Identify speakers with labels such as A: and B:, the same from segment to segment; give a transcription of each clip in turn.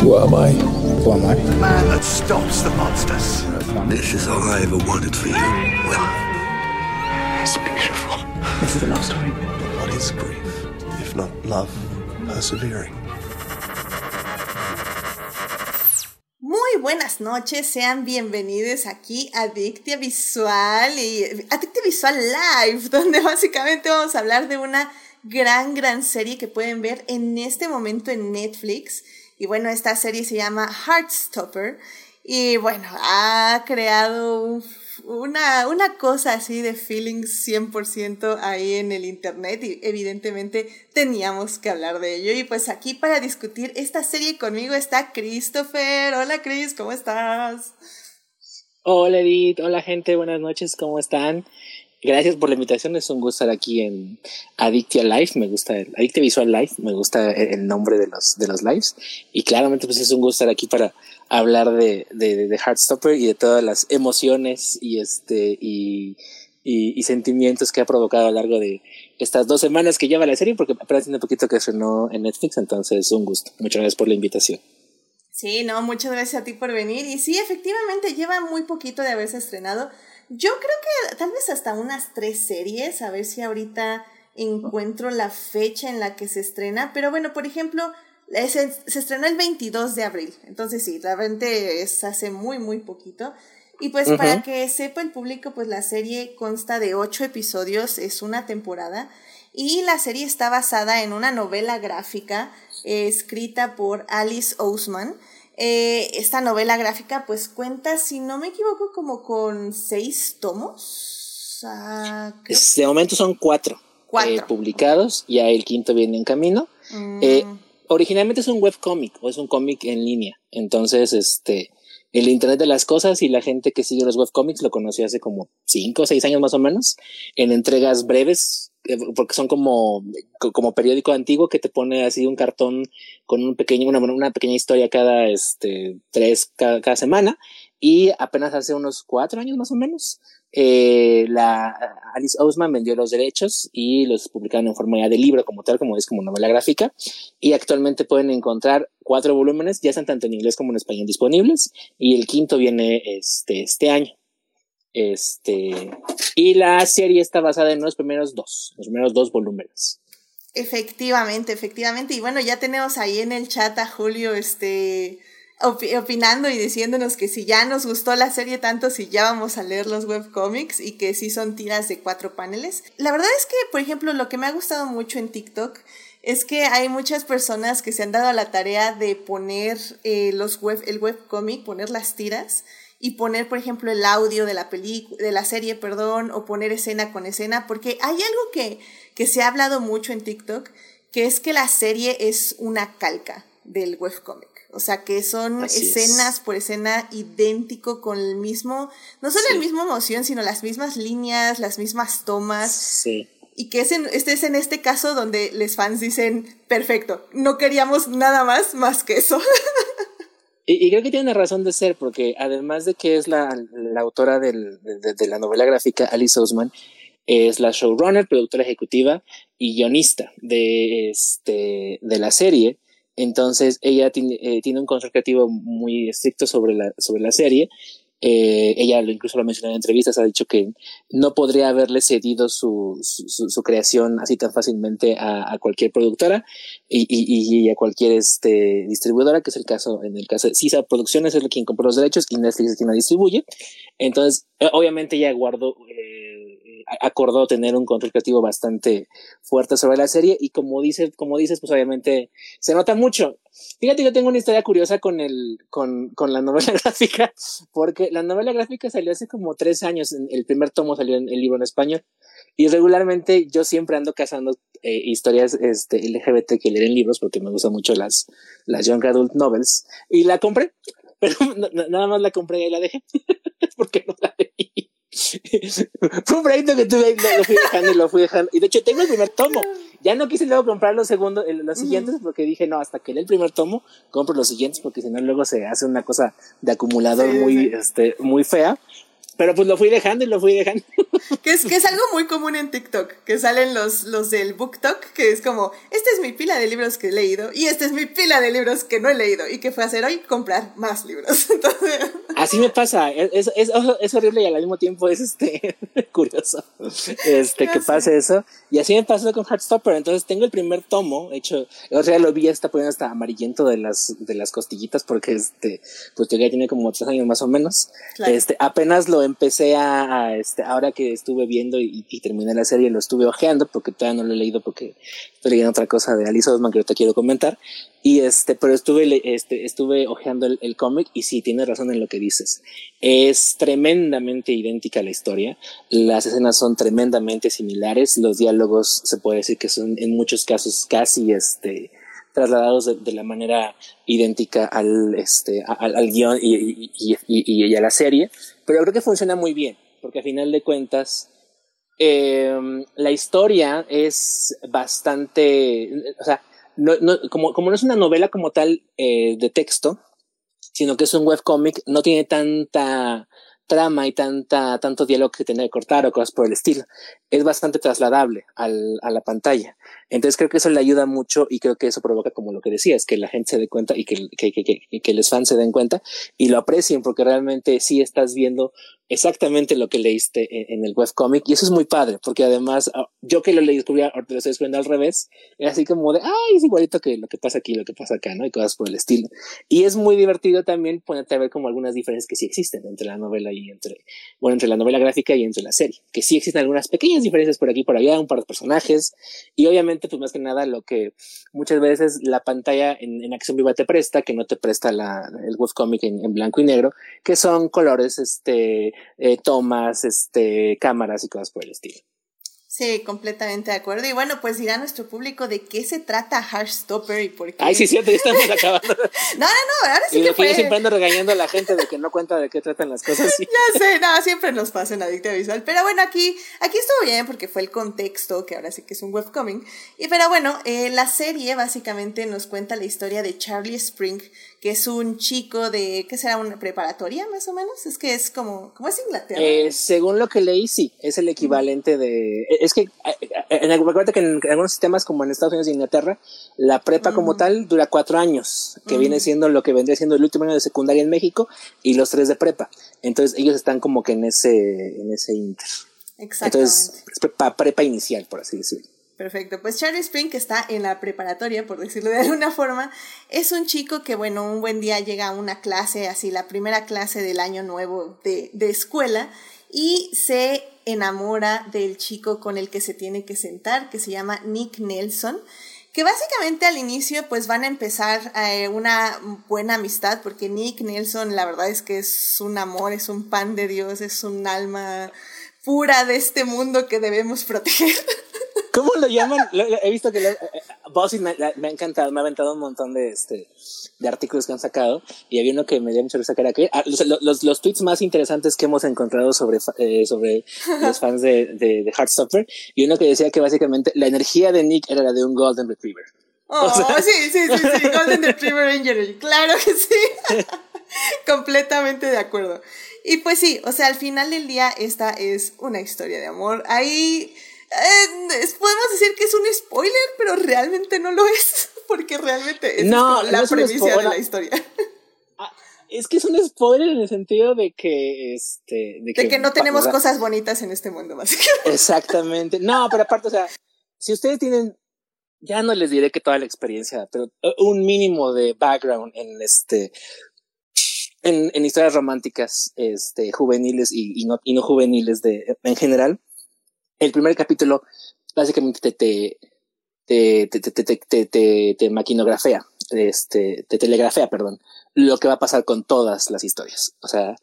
A: Who am I?
B: Who am I?
C: The man that stops the monsters.
D: This is all I ever wanted for you. Well,
C: It's beautiful.
B: This is a love story.
D: what is grief if not love persevering?
E: Muy buenas noches, sean bienvenidos aquí a Adictia Visual y Adictia Visual Live, donde básicamente vamos a hablar de una gran, gran serie que pueden ver en este momento en Netflix. Y bueno, esta serie se llama Heartstopper y bueno, ha creado un una, una cosa así de feelings 100% ahí en el internet y evidentemente teníamos que hablar de ello. Y pues aquí para discutir esta serie conmigo está Christopher. Hola Chris, ¿cómo estás?
B: Hola Edith, hola gente, buenas noches, ¿cómo están? Gracias por la invitación, es un gusto estar aquí en Adictia Live, me gusta el Visual Live, me gusta el nombre de los, de los lives y claramente pues es un gusto estar aquí para hablar de, de, de Heartstopper y de todas las emociones y este y, y, sentimientos que ha provocado a lo largo de estas dos semanas que lleva la serie, porque apenas tiene un poquito que estrenó en Netflix, entonces un gusto. Muchas gracias por la invitación.
E: Sí, no, muchas gracias a ti por venir. Y sí, efectivamente lleva muy poquito de haberse estrenado. Yo creo que tal vez hasta unas tres series, a ver si ahorita encuentro la fecha en la que se estrena. Pero bueno, por ejemplo, se, se estrenó el 22 de abril, entonces sí, realmente es hace muy, muy poquito. Y pues uh -huh. para que sepa el público, pues la serie consta de ocho episodios, es una temporada, y la serie está basada en una novela gráfica eh, escrita por Alice Ousman. Eh, esta novela gráfica pues cuenta, si no me equivoco, como con seis tomos. Uh,
B: de momento son cuatro,
E: cuatro.
B: Eh, publicados, ya el quinto viene en camino. Mm originalmente es un webcómic o es un cómic en línea. Entonces, este, el Internet de las cosas y la gente que sigue los webcómics lo conoció hace como cinco o seis años más o menos, en entregas breves, eh, porque son como, como periódico antiguo que te pone así un cartón con un pequeño, una, una pequeña historia cada, este, tres, cada, cada semana. Y apenas hace unos cuatro años más o menos, eh, la Alice Ousman vendió los derechos y los publicaron en forma ya de libro como tal, como es como novela gráfica. Y actualmente pueden encontrar cuatro volúmenes, ya están tanto en inglés como en español disponibles. Y el quinto viene este, este año. Este, y la serie está basada en los primeros dos, los primeros dos volúmenes.
E: Efectivamente, efectivamente. Y bueno, ya tenemos ahí en el chat a Julio, este, opinando y diciéndonos que si ya nos gustó la serie tanto, si ya vamos a leer los webcomics y que sí son tiras de cuatro paneles. La verdad es que, por ejemplo, lo que me ha gustado mucho en TikTok es que hay muchas personas que se han dado a la tarea de poner eh, los web, el webcomic, poner las tiras y poner, por ejemplo, el audio de la película, de la serie, perdón, o poner escena con escena, porque hay algo que, que se ha hablado mucho en TikTok, que es que la serie es una calca del webcomic. O sea, que son Así escenas es. por escena idéntico con el mismo, no solo sí. el mismo emoción, sino las mismas líneas, las mismas tomas.
B: Sí.
E: Y que es en, este es en este caso donde los fans dicen, perfecto, no queríamos nada más más que eso.
B: Y, creo que tiene razón de ser, porque además de que es la, la autora de, de, la novela gráfica, Alice Ousman, es la showrunner, productora ejecutiva y guionista de, este, de la serie. Entonces ella tiene, eh, tiene un control creativo muy estricto sobre la, sobre la serie. Eh, ella incluso lo mencionó en entrevistas, ha dicho que no podría haberle cedido su, su, creación así tan fácilmente a, cualquier productora y, y, a cualquier este, distribuidora, que es el caso en el caso de Sisa Producciones, es quien compró los derechos y Netflix es quien la distribuye. Entonces, obviamente ella guardó, eh, acordó tener un control creativo bastante fuerte sobre la serie y como dices, como dices, pues obviamente se nota mucho. Fíjate que tengo una historia curiosa con el, con, con la novela gráfica, porque la novela gráfica salió hace como tres años, el primer tomo salió en el libro en español, y regularmente yo siempre ando cazando eh, historias este, LGBT que leen libros porque me gustan mucho las, las Young Adult Novels, y la compré, pero nada más la compré y la dejé, porque no la leí. Fue un proyecto que tuve, lo, lo, fui dejando y lo fui dejando. Y de hecho tengo el primer tomo. Ya no quise luego comprar los segundos, los siguientes, porque dije, no, hasta que lee el primer tomo, compro los siguientes, porque si no luego se hace una cosa de acumulador sí, muy, sí. este, muy fea. Pero pues lo fui dejando y lo fui dejando.
E: que, es, que es algo muy común en TikTok, que salen los, los del BookTok, que es como, esta es mi pila de libros que he leído y esta es mi pila de libros que no he leído y que fue a hacer hoy comprar más libros.
B: Así me pasa, es, es, es, horrible y al mismo tiempo es este curioso este, que pase eso. Y así me pasó con Heartstopper, entonces tengo el primer tomo, hecho, o sea, lo vi, está poniendo hasta amarillento de las, de las costillitas porque este, pues ya tiene como tres años más o menos. Este, apenas lo empecé a, este, ahora que estuve viendo y, terminé la serie, lo estuve ojeando porque todavía no lo he leído porque estoy leyendo otra cosa de Alice Osman que te quiero comentar. Y este, pero estuve, este, estuve ojeando el, el cómic y sí, tienes razón en lo que dices. Es tremendamente idénca la historia. Las escenas son tremendamente similares. Los diálogos se puede decir que son en muchos casos casi, este, trasladados de, la manera idéntica al, este, al, al guion y, y, y, a la serie, pero creo que funciona muy bien, porque a final de cuentas, eh, la historia es bastante, o sea, no, no, como, como no es una novela como tal eh, de texto, sino que es un webcomic, no tiene tanta trama y tanta, tanto diálogo que tiene que cortar o cosas por el estilo. Es bastante trasladable al, a la pantalla. Entonces creo que eso le ayuda mucho y creo que eso provoca, como lo que decías, que la gente se dé cuenta y que, que, que, que, que los fans se den cuenta y lo aprecien porque realmente sí estás viendo exactamente lo que leíste en, el webcomic y eso es muy padre porque además ah, yo que lo leí descubrí ahorita lo estoy escribiendo al revés es así como de ay es igualito que lo que pasa aquí lo que pasa acá no y cosas por el estilo. Y es muy divertido también ponerte a ver como algunas diferencias que sí existen entre la novela y entre bueno entre la novela gráfica y entre la serie que sí existen algunas pequeñas diferencias por aquí por allá un par de personajes y obviamente pues más que nada lo que muchas veces la pantalla en, en acción viva te presta que no te presta la, el webcomic en, en blanco y negro que son colores este eh, tomas, este, cámaras y cosas por el estilo.
E: Sí, completamente de acuerdo. Y bueno, pues dirá nuestro público de qué se trata Heartstopper y por qué.
B: Ay, sí, cierto, ya estamos acabando.
E: no, no, no, ahora sí
B: y
E: que fue.
B: Yo siempre ando regañando a la gente de que no cuenta de qué tratan las cosas.
E: ya sé, no, siempre nos pasa en Adicta Visual. Pero bueno, aquí, aquí estuvo bien porque fue el contexto, que ahora sí que es un webcomic. Y pero bueno, eh, la serie básicamente nos cuenta la historia de Charlie Spring, que es un chico de, ¿qué será? ¿Una preparatoria más o menos? Es que es como, ¿cómo es Inglaterra?
B: Eh, según lo que leí, sí, es el equivalente de, es que, en, recuerda que en, algunos sistemas como en Estados Unidos y Inglaterra, la prepa como tal dura cuatro años, que viene siendo lo que vendría siendo el último año de secundaria en México y los tres de prepa. Entonces ellos están como que en ese, en ese inter. Entonces, es prepa, prepa inicial, por así decirlo.
E: Perfecto, pues Charlie Spring, que está en la preparatoria, por decirlo de alguna forma, es un chico que, bueno, un buen día llega a una clase, así la primera clase del año nuevo de, de escuela, y se enamora del chico con el que se tiene que sentar, que se llama Nick Nelson que básicamente al inicio pues van a empezar eh, una buena amistad porque Nick Nelson la verdad es que es un amor, es un pan de Dios, es un alma pura de este mundo que debemos proteger.
B: ¿Cómo lo llaman? he visto que Bossy me, me, ha encantado, me ha aventado un montón de, este, de artículos que han sacado y había uno que me dio mucha risa que era que ah, los, los, los, tweets más interesantes que hemos encontrado sobre, eh, sobre los fans de, de, de Heartstopper y uno que decía que básicamente la energía de Nick era la de un Golden Retriever.
E: Oh, sí, sí, sí, sí, Golden Retriever Angel, claro que sí. Completamente de acuerdo. Y pues sí, o sea, al final del día esta es una historia de amor. Ahí eh, podemos decir que es un spoiler, pero realmente no lo es, porque realmente es no, la premisa de la historia.
B: Ah, es que es un spoiler en el sentido de que este
E: de que, no tenemos cosas bonitas en este mundo, básicamente.
B: Exactamente. No, pero aparte, o sea, si ustedes tienen ya no les diré que toda la experiencia, pero un mínimo de background en este en, en historias románticas este juveniles y, y, no, y no juveniles de en general el primer capítulo básicamente te, te, te, te, te, maquinografea, este, te telegrafea, perdón, lo que va a pasar con todas las historias. O sea,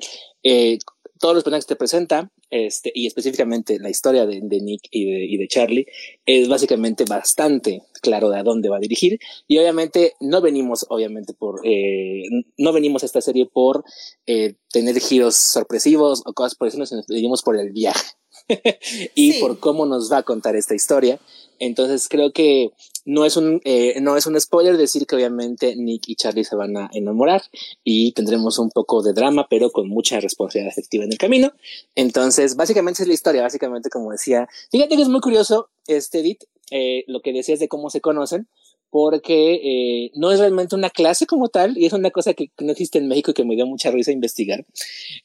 B: eh, todos los personajes que te presenta, este, y específicamente la historia de, de Nick y de, y de, Charlie, es básicamente bastante claro de a dónde va a dirigir. Y obviamente no venimos, obviamente, por, eh, no venimos a esta serie por eh, tener giros sorpresivos o cosas por eso, sino venimos por el viaje. y por cómo nos va a contar esta historia. Entonces creo que no es un eh, no es un spoiler decir que obviamente Nick y Charlie se van a enamorar y tendremos un poco de drama pero con mucha responsabilidad efectiva en el camino. Entonces Entonces, básicamente es la historia, básicamente como decía. Fíjate que es muy curioso, este Edith, eh, lo que decías de cómo se conocen, porque eh, no es realmente una clase como tal, y es una cosa que no existe en México y que me dio mucha risa investigar.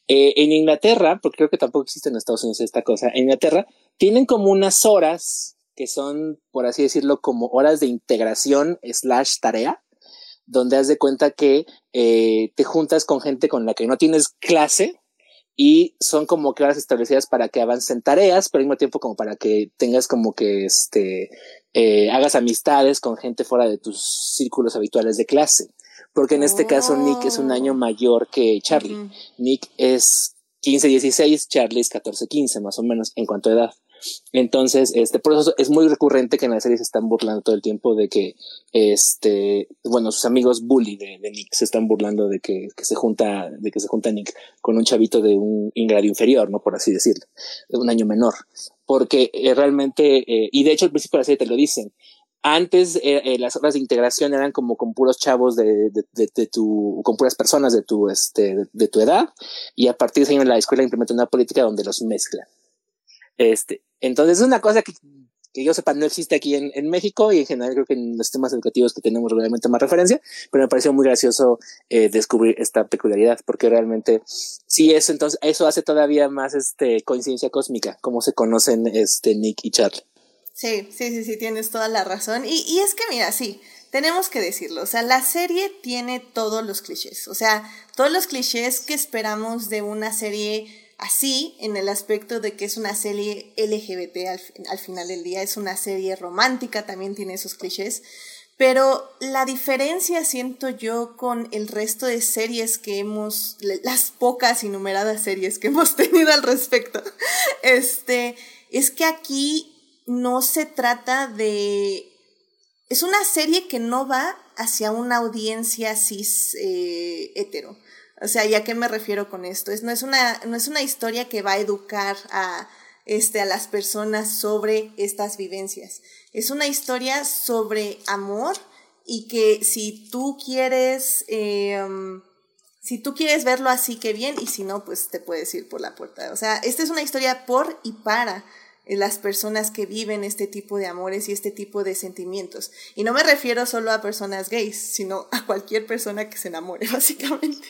B: Eh, en Inglaterra, porque creo que tampoco existe en Estados Unidos esta cosa, en Inglaterra tienen como unas horas que son, por así decirlo, como horas de integración slash tarea, donde haz de cuenta que te juntas con gente con la que no tienes clase, y son como clases establecidas para que avancen tareas, pero al mismo tiempo como para que tengas como que este eh, hagas amistades con gente fuera de tus círculos habituales de clase. Porque en este caso Nick es un año oh. mayor que Charlie. Nick es 15, 16, Charlie es 14, 15 más o menos en cuanto a edad. Entonces, este, por eso es muy recurrente que en la serie se están burlando todo el tiempo de que, este, bueno, sus amigos bully de, Nick se están burlando de que, se junta, de que se junta Nick con un chavito de un grado inferior, ¿no? Por así decirlo, de un año menor. Porque eh, realmente, eh, y de hecho al principio de la serie te lo dicen, antes eh, las horas de integración eran como con puros chavos de, de, tu, con puras personas de tu, este, de, tu edad, y a partir de ahí en la escuela implementan una política donde los mezclan. Este, entonces es una cosa que, yo sepa no existe aquí en, México y en general creo que en los temas educativos que tenemos realmente más referencia, pero me pareció muy gracioso eh, descubrir esta peculiaridad porque realmente sí eso entonces eso hace todavía más este coincidencia cósmica como se conocen este Nick y Charlie.
E: Sí, sí, sí, sí, tienes toda la razón. Y es que mira, sí, tenemos que decirlo, o sea, la serie tiene todos los clichés, o sea, todos los clichés que esperamos de una serie así en el aspecto de que es una serie LGBT al, final del día, es una serie romántica, también tiene esos clichés, pero la diferencia siento yo con el resto de series que hemos, las pocas y numeradas series que hemos tenido al respecto, este, es que aquí no se trata de... Es una serie que no va hacia una audiencia cis eh, hetero. O sea, ¿y a qué me refiero con esto? Es, no, es una, no es una historia que va a educar a, este, a las personas sobre estas vivencias. Es una historia sobre amor y que si tú quieres, em, si tú quieres verlo así, que bien, y si no, pues te puedes ir por la puerta. O sea, esta es una historia por y para las personas que viven este tipo de amores y este tipo de sentimientos. Y no me refiero solo a personas gays, sino a cualquier persona que se enamore, básicamente.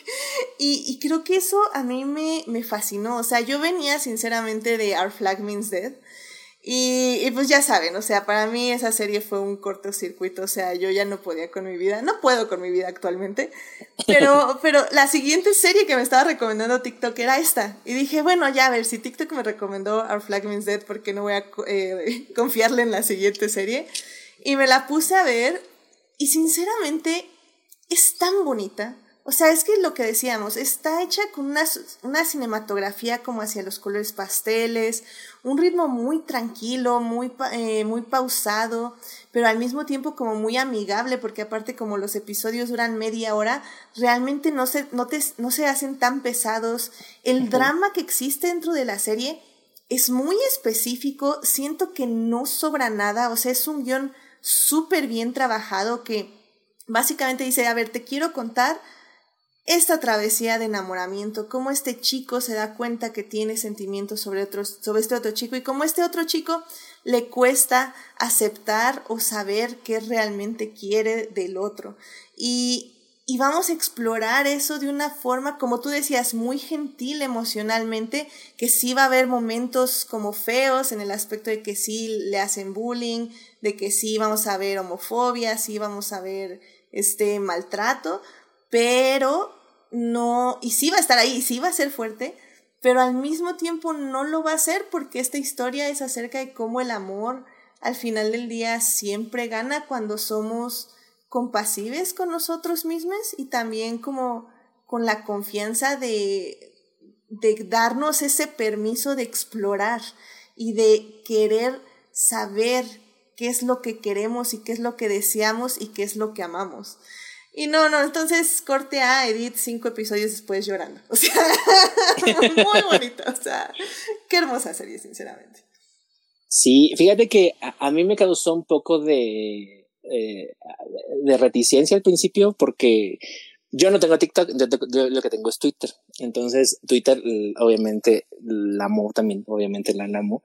E: Y, y creo que eso a mí me, me, fascinó. O sea, yo venía sinceramente de Our Flag Means Dead y, pues ya saben, o sea, para mí esa serie fue un cortocircuito, o sea, yo ya no podía con mi vida, no puedo con mi vida actualmente, pero, pero la siguiente serie que me estaba recomendando TikTok era esta, y dije, bueno, ya a ver, si TikTok me recomendó Our Flag Means Dead, ¿por qué no voy a eh, confiarle en la siguiente serie? Y me la puse a ver, y sinceramente es tan bonita, o sea, es que lo que decíamos, está hecha con una, una, cinematografía como hacia los colores pasteles, un ritmo muy tranquilo, muy, eh, muy pausado, pero al mismo tiempo como muy amigable, porque aparte como los episodios duran media hora, realmente no se, no no se hacen tan pesados. El drama que existe dentro de la serie es muy específico, siento que no sobra nada, o sea, es un guion súper bien trabajado que básicamente dice, a ver, te quiero contar esta travesía de enamoramiento, cómo este chico se da cuenta que tiene sentimientos sobre, otros, sobre este otro chico y cómo este otro chico le cuesta aceptar o saber qué realmente quiere del otro. Y, y vamos a explorar eso de una forma, como tú decías, muy gentil emocionalmente, que sí va a haber momentos como feos en el aspecto de que sí le hacen bullying, de que sí vamos a ver homofobia, sí vamos a ver este maltrato, pero no, y sí va a estar ahí, y sí va a ser fuerte, pero al mismo tiempo no lo va a ser porque esta historia es acerca de cómo el amor al final del día siempre gana cuando somos compasivos con nosotros mismos y también como con la confianza de, de darnos ese permiso de explorar y de querer saber qué es lo que queremos y qué es lo que deseamos y qué es lo que amamos. Y no, no, entonces corte a Edith cinco episodios después llorando. O sea, muy bonito. O sea, qué hermosa serie, sinceramente.
B: Sí, fíjate que a, mí me causó un poco de, eh, de reticencia al principio porque Yo no tengo TikTok, yo, lo que tengo es Twitter. Entonces, Twitter, obviamente, la amo también, obviamente la amo.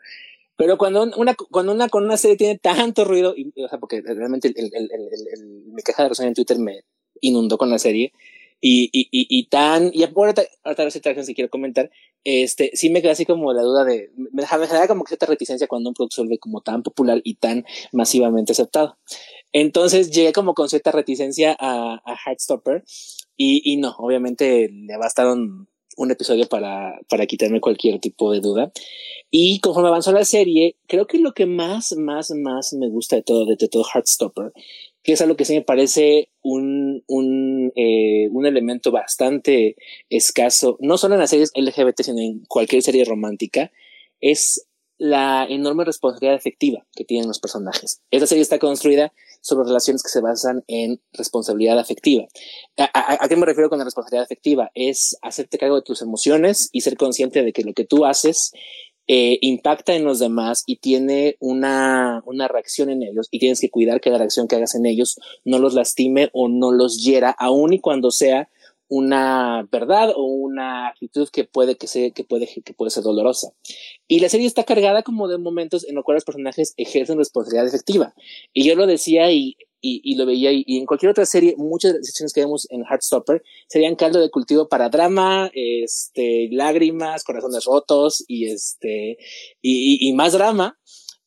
B: Pero cuando una, cuando una, con una serie tiene tanto ruido, o sea, porque realmente el, el, mi caja de razón en Twitter me inundó con la serie, y, y, y, y tan, y ahorita, ahorita vez si quiero comentar, este, sí me queda así como la duda de, me, da como que cierta reticencia cuando un producto se vuelve como tan popular y tan masivamente aceptado. Entonces llegué como con cierta reticencia a, a Heartstopper y, y no, obviamente le bastaron un episodio para, para quitarme cualquier tipo de duda. Y conforme avanzó la serie, creo que lo que más, más, más me gusta de todo, de, todo Heartstopper, que es algo que sí me parece un, un, eh, un elemento bastante escaso, no solo en las series LGBT, sino en cualquier serie romántica, es la enorme responsabilidad afectiva que tienen los personajes. Esta serie está construida sobre relaciones que se basan en responsabilidad afectiva. ¿A, qué me refiero con la responsabilidad afectiva? Es hacerte cargo de tus emociones y ser consciente de que lo que tú haces eh, impacta en los demás y tiene una, una reacción en ellos y tienes que cuidar que la reacción que hagas en ellos no los lastime o no los hiera, aun y cuando sea una verdad o una actitud que puede que sea, que puede, que puede ser dolorosa. Y la serie está cargada como de momentos en los cuales los personajes ejercen responsabilidad efectiva. Y yo lo decía y, y, lo veía y, en cualquier otra serie, muchas de las secciones que vemos en Heartstopper serían caldo de cultivo para drama, este, lágrimas, corazones rotos y este, y, más drama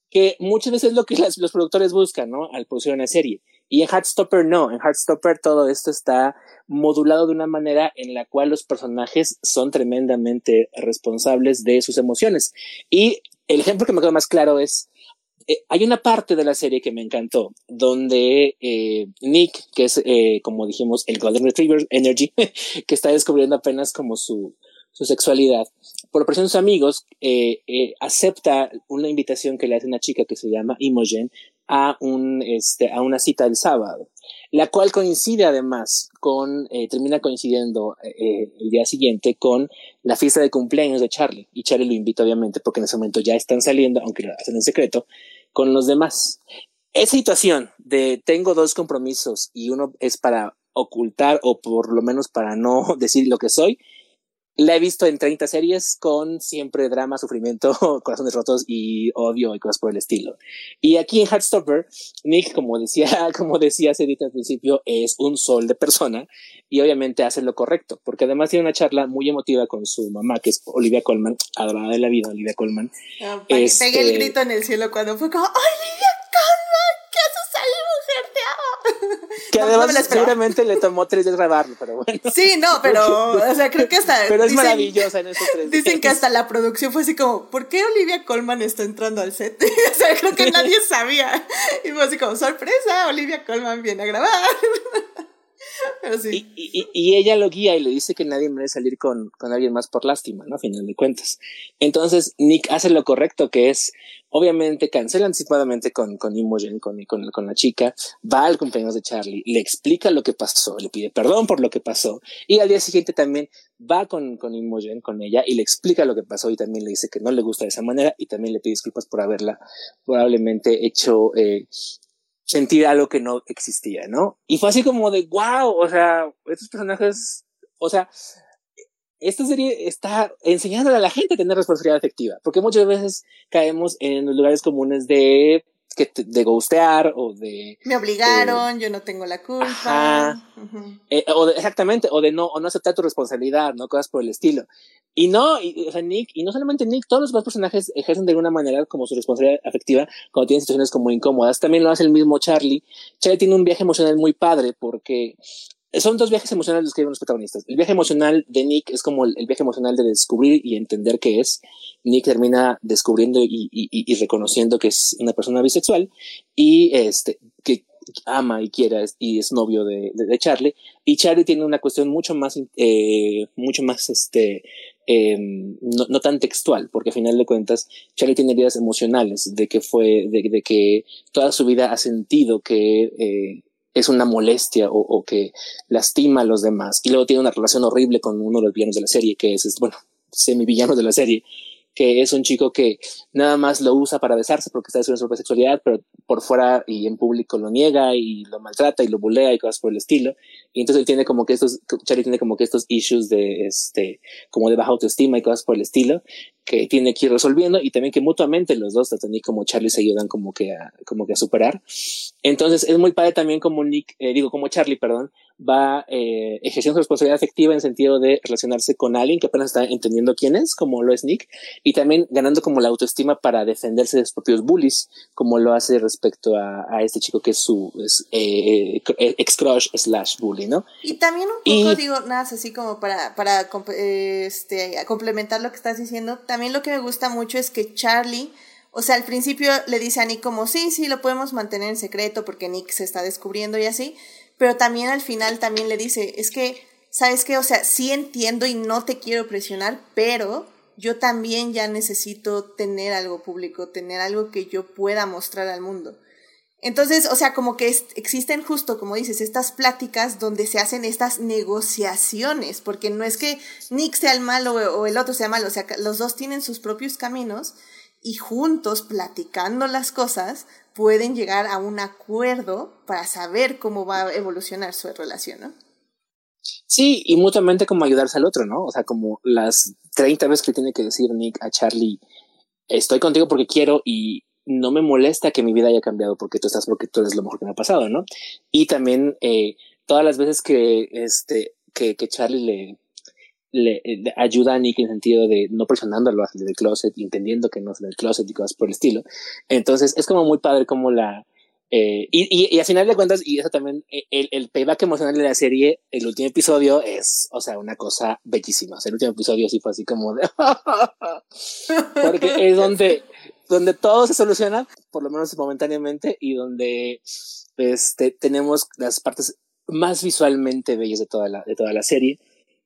B: que muchas veces es lo que los productores buscan, ¿no? Al producir una serie. Y en Heartstopper no, en Heartstopper todo esto está modulado de una manera en la cual los personajes son tremendamente responsables de sus emociones. Y el ejemplo que me quedó más claro es, eh, hay una parte de la serie que me encantó, donde eh, Nick, que es, eh, como dijimos, el Golden Retriever Energy, que está descubriendo apenas como su, su sexualidad, por presión de sus amigos, eh, eh, acepta una invitación que le hace una chica que se llama Imogen a, un, este, a una cita el sábado, la cual coincide además con, eh, termina coincidiendo eh, el día siguiente con la fiesta de cumpleaños de Charlie. Y Charlie lo invita obviamente porque en ese momento ya están saliendo, aunque lo hacen en secreto, con los demás. Esa situación de tengo dos compromisos y uno es para ocultar o por lo menos para no decir lo que soy, la he visto en 30 series con siempre drama, sufrimiento, corazones rotos y odio y cosas por el estilo. Y aquí en Heartstopper, Nick, como decía, como decía Cedita al principio, es un sol de persona y obviamente hace lo correcto, porque además tiene una charla muy emotiva con su mamá, que es Olivia Colman, adorada de la vida, Olivia Colman.
E: Ah, para este... que pegue el grito en el cielo cuando fue como, Olivia Colman, ¿qué haces ahí, mujer? Te
B: Que además seguramente le tomó tres días grabarlo, pero bueno.
E: Sí, no, pero, o sea, creo que hasta.
B: pero es maravillosa en esos tres
E: días. Dicen que hasta la producción fue así como, ¿por qué Olivia Colman está entrando al set? o sea, creo que nadie sabía. Y fue así como, sorpresa, Olivia Colman viene a grabar.
B: y, ella lo guía y le dice que nadie merece salir con, con alguien más por lástima, ¿no? A final de cuentas. Entonces, Nick hace lo correcto, que es, obviamente, cancela anticipadamente con, con Imogen, con, con, con la chica, va al cumpleaños de Charlie, le explica lo que pasó, le pide perdón por lo que pasó, y al día siguiente también va con, con Imogen, con ella, y le explica lo que pasó, y también le dice que no le gusta de esa manera, y también le pide disculpas por haberla probablemente hecho eh, sentir algo que no existía, ¿no? Y fue así como de, wow, o sea, estos personajes, o sea, esta serie está enseñándole a la gente a tener responsabilidad afectiva, porque muchas veces caemos en los lugares comunes de que de gustear o de
E: me obligaron, yo no tengo la culpa.
B: Eh, o exactamente, o de no, o no aceptar tu responsabilidad, ¿no? Cosas por el estilo. Y no, y, o sea, Nick, y no solamente Nick, todos los demás personajes ejercen de alguna manera como su responsabilidad afectiva cuando tienen situaciones como incómodas. También lo hace el mismo Charlie. Charlie tiene un viaje emocional muy padre porque son dos viajes emocionales los que viven los protagonistas. El viaje emocional de Nick es como el, viaje emocional de descubrir y entender qué es. Nick termina descubriendo y, y, y, reconociendo que es una persona bisexual y este, que ama y quiera y es novio de, de, Charlie. Y Charlie tiene una cuestión mucho más, eh, mucho más, este, eh, no, no, tan textual, porque a final de cuentas Charlie tiene heridas emocionales de que fue, de, de que toda su vida ha sentido que eh, es una molestia o, que lastima a los demás. Y luego tiene una relación horrible con uno de los villanos de la serie, que es, bueno, semi villano de la serie, que es un chico que nada más lo usa para besarse porque está descubriendo su propia sexualidad, pero por fuera y en público lo niega y lo maltrata y lo bulea y cosas por el estilo. Y entonces él tiene como que estos, Charlie tiene como que estos issues de, este, como de baja autoestima y cosas por el estilo que tiene que ir resolviendo y también que mutuamente los dos, tanto como Charlie, se ayudan como que a, como que a superar. Entonces es muy padre también como Nick, eh, digo, como Charlie, perdón, va eh, ejerciendo su responsabilidad afectiva en sentido de relacionarse con alguien que apenas está entendiendo quién es, como lo es Nick, y también ganando como la autoestima para defenderse de sus propios bullies, como lo hace respecto a, a este chico que es su es, eh, eh ex crush slash bully, ¿no?
E: Y también un poco, digo, nada, así como para, para este, complementar lo que estás diciendo, también lo que me gusta mucho es que Charlie, o sea, al principio le dice a Nick como, sí, sí, lo podemos mantener en secreto porque Nick se está descubriendo y así, pero también al final también le dice, es que, ¿sabes qué? O sea, sí entiendo y no te quiero presionar, pero yo también ya necesito tener algo público, tener algo que yo pueda mostrar al mundo. Entonces, o sea, como que existen justo, como dices, estas pláticas donde se hacen estas negociaciones, porque no es que Nick sea el malo o el otro sea malo, o sea, los dos tienen sus propios caminos y juntos, platicando las cosas, pueden llegar a un acuerdo para saber cómo va a evolucionar su relación, ¿no?
B: Sí, y mutuamente como ayudarse al otro, ¿no? O sea, como las 30 veces que tiene que decir Nick a Charlie, estoy contigo porque quiero y no me molesta que mi vida haya cambiado porque tú estás porque tú eres lo mejor que me ha pasado, ¿no? Y también eh, todas las veces que este que, que Charlie le, le, ayuda a Nick en el sentido de no presionándolo a salir del closet, entendiendo que no es del closet y cosas por el estilo. Entonces es como muy padre como la... Eh, y, y, y, a final de cuentas, y eso también, eh, el, el payback emocional de la serie, el último episodio es, o sea, una cosa bellísima. O sea, el último episodio sí fue así como de... Porque es donde, donde todo se soluciona, por lo menos momentáneamente, y donde este, tenemos las partes más visualmente bellas de toda la, de toda la serie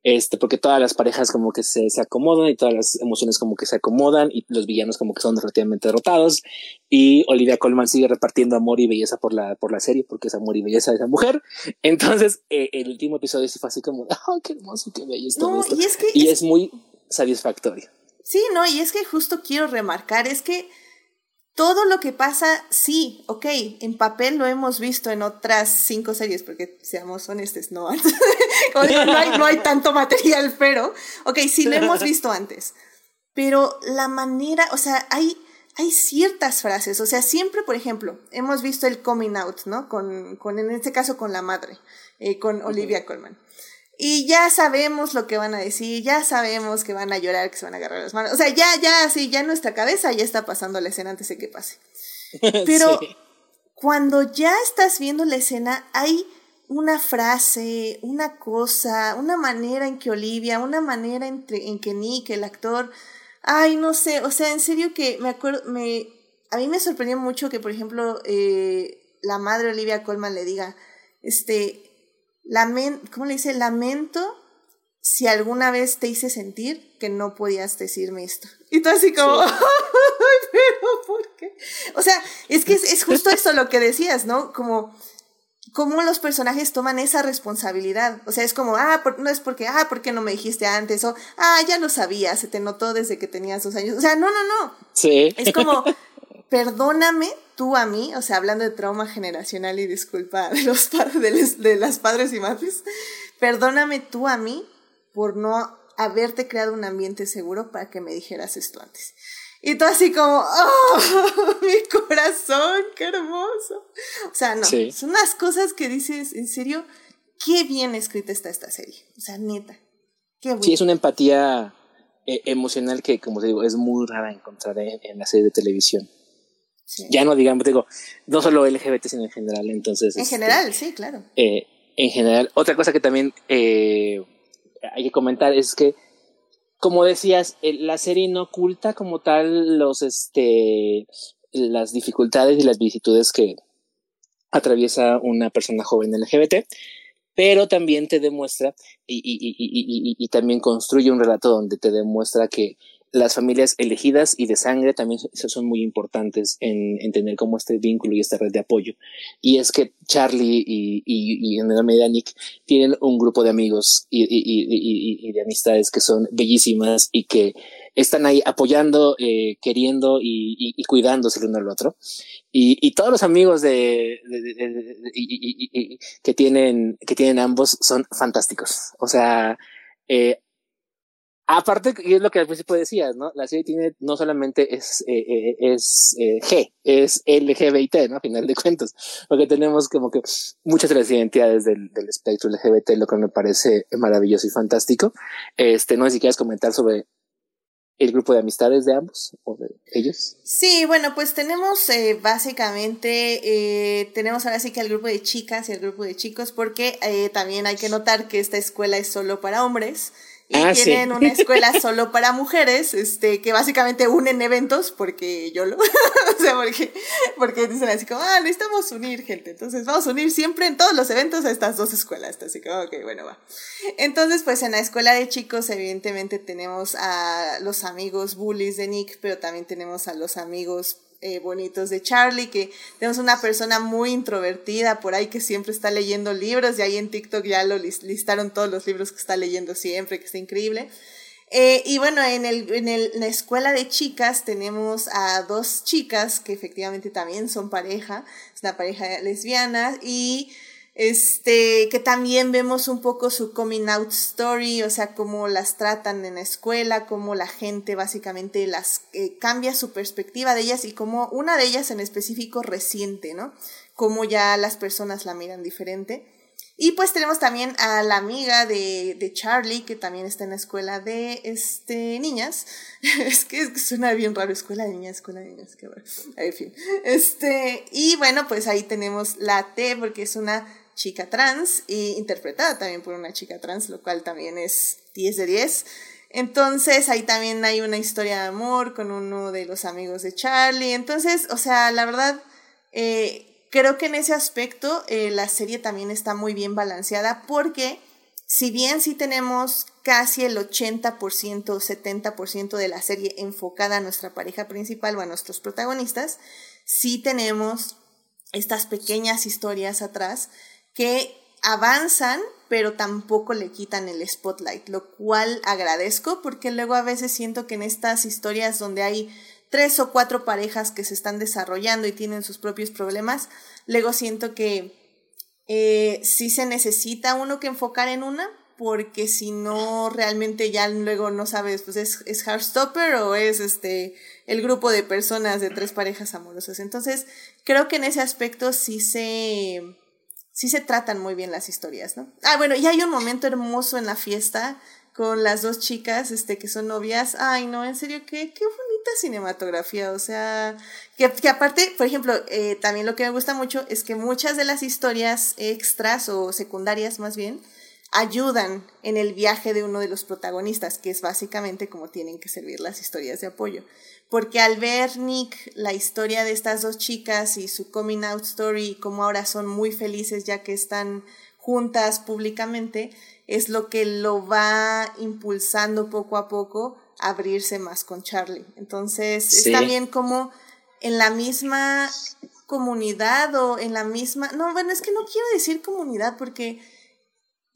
B: este, porque todas las parejas como que se, se, acomodan y todas las emociones como que se acomodan y los villanos como que son relativamente derrotados y Olivia Colman sigue repartiendo amor y belleza por la, por la serie porque es amor y belleza de esa mujer. Entonces, eh, el último episodio sí fue así como, oh, qué hermoso, qué bello es todo esto. Y, es, que y es muy satisfactorio.
E: Sí, no, y es que justo quiero remarcar, es que todo lo que pasa, sí, ok, en papel lo hemos visto en otras cinco series, porque seamos honestos, no, no, hay, no hay tanto material, pero, ok, sí lo hemos visto antes. Pero la manera, o sea, hay, hay ciertas frases, o sea, siempre, por ejemplo, hemos visto el coming out, ¿no? Con, con en este caso, con la madre, eh, con Olivia Colman. Y ya sabemos lo que van a decir, ya sabemos que van a llorar, que se van a agarrar las manos. O sea, ya, ya, sí, ya en nuestra cabeza ya está pasando la escena antes de que pase. Pero cuando ya estás viendo la escena, hay una frase, una cosa, una manera en que Olivia, una manera en, en que Nick, el actor, ay, no sé, o sea, en serio que me acuerdo, me, a mí me sorprendió mucho que, por ejemplo, eh, la madre Olivia Colman le diga, este, ¿cómo le dice? Lamento si alguna vez te hice sentir que no podías decirme esto. Y tú así como, pero ¿por qué? O sea, es que es, justo eso lo que decías, ¿no? Como cómo los personajes toman esa responsabilidad. O sea, es como, ah, no es porque, ah, ¿por qué no me dijiste antes? O, ah, ya lo sabía, se te notó desde que tenías dos años. O sea, no, no, no.
B: Sí.
E: Es como, perdóname tú a mí, o sea, hablando de trauma generacional y disculpa de los padres, de, las padres y madres, perdóname tú a mí por no haberte creado un ambiente seguro para que me dijeras esto antes. Y tú así como, ¡oh! Mi corazón, qué hermoso. O sea, no, son unas cosas que dices, en serio, qué bien escrita está esta serie. O sea, neta. Qué bueno.
B: Sí, es una empatía eh, emocional que, como te digo, es muy rara encontrar en la serie de televisión. Ya no digamos, digo, no solo LGBT, sino en general. Entonces.
E: En este, general, sí, claro.
B: Eh, en general. Otra cosa que también eh, hay que comentar es que, como decías, la serie no oculta como tal los, este, las dificultades y las vicisitudes que atraviesa una persona joven LGBT, pero también te demuestra y, y, y, y, también construye un relato donde te demuestra que las familias elegidas y de sangre también son muy importantes en, en, tener como este vínculo y esta red de apoyo. Y es que Charlie y, y, y en menor medida Nick tienen un grupo de amigos y, de amistades que son bellísimas y que están ahí apoyando, eh, queriendo y, cuidándose el uno al otro. Y, todos los amigos de que tienen que tienen ambos son fantásticos. O sea, eh, Aparte, y es lo que al principio decías, ¿no? La serie tiene, no solamente es, eh, eh, es eh, G, es LGBT, ¿no? A final de cuentas, porque tenemos como que muchas de las identidades del, espectro LGBT, lo que me parece maravilloso y fantástico. Este, no sé si quieres comentar sobre el grupo de amistades de ambos o de ellos.
E: Sí, bueno, pues tenemos eh, básicamente, eh, tenemos ahora sí que el grupo de chicas y el grupo de chicos, porque eh, también hay que notar que esta escuela es solo para hombres y ah, tienen sí. una escuela solo para mujeres, este, que básicamente unen eventos, porque yo lo, o sea, porque, porque dicen así como, ah, necesitamos unir gente, entonces vamos a unir siempre en todos los eventos a estas dos escuelas, así que, ok, bueno, va. Entonces, pues en la escuela de chicos, evidentemente tenemos a los amigos bullies de Nick, pero también tenemos a los amigos eh, bonitos de Charlie, que tenemos una persona muy introvertida por ahí que siempre está leyendo libros y ahí en TikTok ya lo listaron todos los libros que está leyendo siempre, que está increíble. Eh, y bueno, en, el, en, el, en la escuela de chicas tenemos a dos chicas que efectivamente también son pareja, es una pareja lesbiana y este, que también vemos un poco su coming out story, o sea, cómo las tratan en la escuela, cómo la gente básicamente las eh, cambia su perspectiva de ellas y cómo una de ellas en específico resiente, ¿no? Cómo ya las personas la miran diferente. Y pues tenemos también a la amiga de, de Charlie, que también está en la escuela de este, niñas. es, que, es que suena bien raro, escuela de niñas, escuela de niñas, qué bueno. En fin. Este, y bueno, pues ahí tenemos la T, porque es una chica trans y interpretada también por una chica trans, lo cual también es 10 de 10. Entonces ahí también hay una historia de amor con uno de los amigos de Charlie. Entonces, o sea, la verdad, eh, creo que en ese aspecto eh, la serie también está muy bien balanceada porque si bien sí tenemos casi el 80% o 70% de la serie enfocada a nuestra pareja principal o a nuestros protagonistas, sí tenemos estas pequeñas historias atrás que avanzan, pero tampoco le quitan el spotlight, lo cual agradezco porque luego a veces siento que en estas historias donde hay tres o cuatro parejas que se están desarrollando y tienen sus propios problemas, luego siento que eh, sí se necesita uno que enfocar en una, porque si no realmente ya luego no sabes, pues es, es Heartstopper o es este el grupo de personas de tres parejas amorosas. Entonces, creo que en ese aspecto sí se sí se tratan muy bien las historias, ¿no? Ah, bueno, y hay un momento hermoso en la fiesta con las dos chicas este, que son novias. Ay, no, en serio, qué, qué bonita cinematografía. O sea, que, aparte, por ejemplo, eh, también lo que me gusta mucho es que muchas de las historias extras o secundarias más bien, ayudan en el viaje de uno de los protagonistas, que es básicamente como tienen que servir las historias de apoyo porque al ver Nick la historia de estas dos chicas y su coming out story y cómo ahora son muy felices ya que están juntas públicamente, es lo que lo va impulsando poco a poco a abrirse más con Charlie. Entonces, sí. es también como en la misma comunidad o en la misma, no, bueno, es que no quiero decir comunidad porque,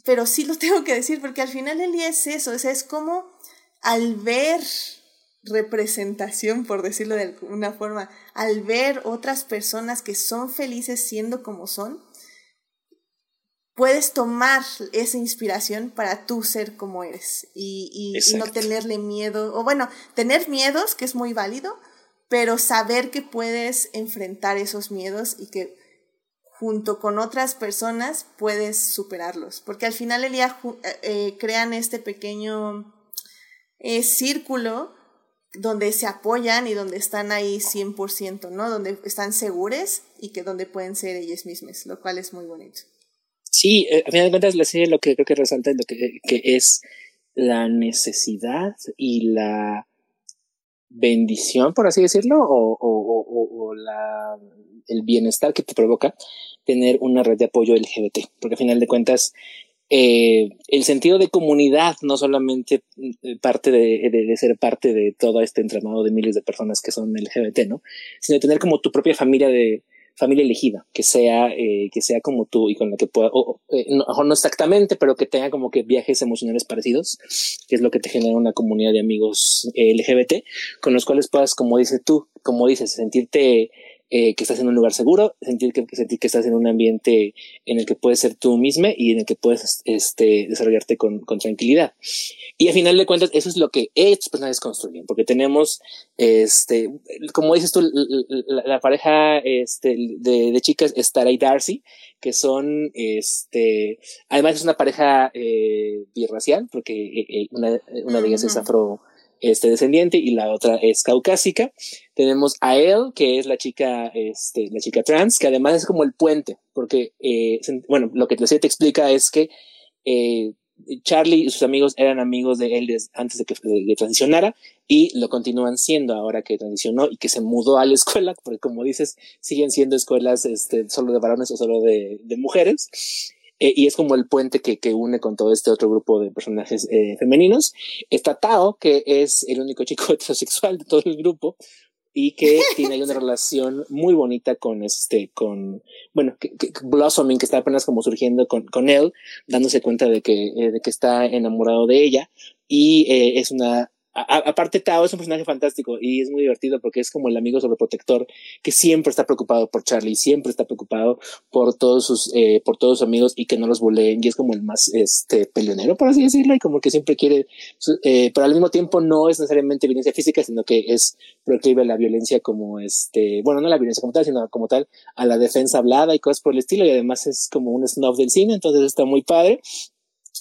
E: pero sí lo tengo que decir porque al final el día es eso, o sea, es como al ver representación, por decirlo de alguna forma, al ver otras personas que son felices siendo como son, puedes tomar esa inspiración para tú ser como eres y, y, y, no tenerle miedo, o bueno, tener miedos, que es muy válido, pero saber que puedes enfrentar esos miedos y que junto con otras personas puedes superarlos, porque al final el día eh, eh, crean este pequeño eh, círculo donde se apoyan y donde están ahí 100%, ¿no? Donde están seguros y que donde pueden ser ellas mismas, lo cual es muy bonito.
B: Sí, eh, a final de cuentas la serie lo que creo que resalta es lo que, que es la necesidad y la bendición, por así decirlo, o, o, o, o la, el bienestar que te provoca tener una red de apoyo LGBT, porque a final de cuentas eh, el sentido de comunidad, no solamente eh, parte de, de, de, ser parte de todo este entramado de miles de personas que son LGBT, ¿no? Sino tener como tu propia familia de familia elegida, que sea, eh, que sea como tú y con la que pueda, o, eh, no, no exactamente, pero que tenga como que viajes emocionales parecidos, que es lo que te genera una comunidad de amigos eh, LGBT, con los cuales puedas, como dices tú, como dices, sentirte eh, que estás en un lugar seguro, sentir que, sentir que estás en un ambiente en el que puedes ser tú misma y en el que puedes este, desarrollarte con, con tranquilidad. Y al final de cuentas, eso es lo que estos personajes construyen, porque tenemos, este, como dices tú, la, la pareja este, de, de, chicas, Stara y Darcy, que son, este, además es una pareja eh, birracial, porque eh, eh una, una de ellas es afro, este descendiente y la otra es caucásica. Tenemos a él, que es la chica, este, la chica trans, que además es como el puente, porque, eh, bueno, lo que te explica es que eh, Charlie y sus amigos eran amigos de él antes de que de, transicionara y lo continúan siendo ahora que transicionó y que se mudó a la escuela, porque como dices, siguen siendo escuelas este, solo de varones o solo de mujeres. Eh, y es como el puente que, que, une con todo este otro grupo de personajes eh, femeninos. Está Tao, que es el único chico heterosexual de todo el grupo y que tiene una relación muy bonita con este, con, bueno, que, que, Blossoming, que está apenas como surgiendo con, con él, dándose cuenta de que, eh, de que está enamorado de ella y eh, es una aparte Tao es un personaje fantástico y es muy divertido porque es como el amigo sobreprotector que siempre está preocupado por Charlie, siempre está preocupado por todos sus, eh, por todos sus amigos y que no los buleen y es como el más este peleonero por así decirlo y como que siempre quiere, eh, pero al mismo tiempo no es necesariamente violencia física sino que es proclive a la violencia como este, bueno no la violencia como tal sino como tal a la defensa hablada y cosas por el estilo y además es como un snuff del cine entonces está muy padre.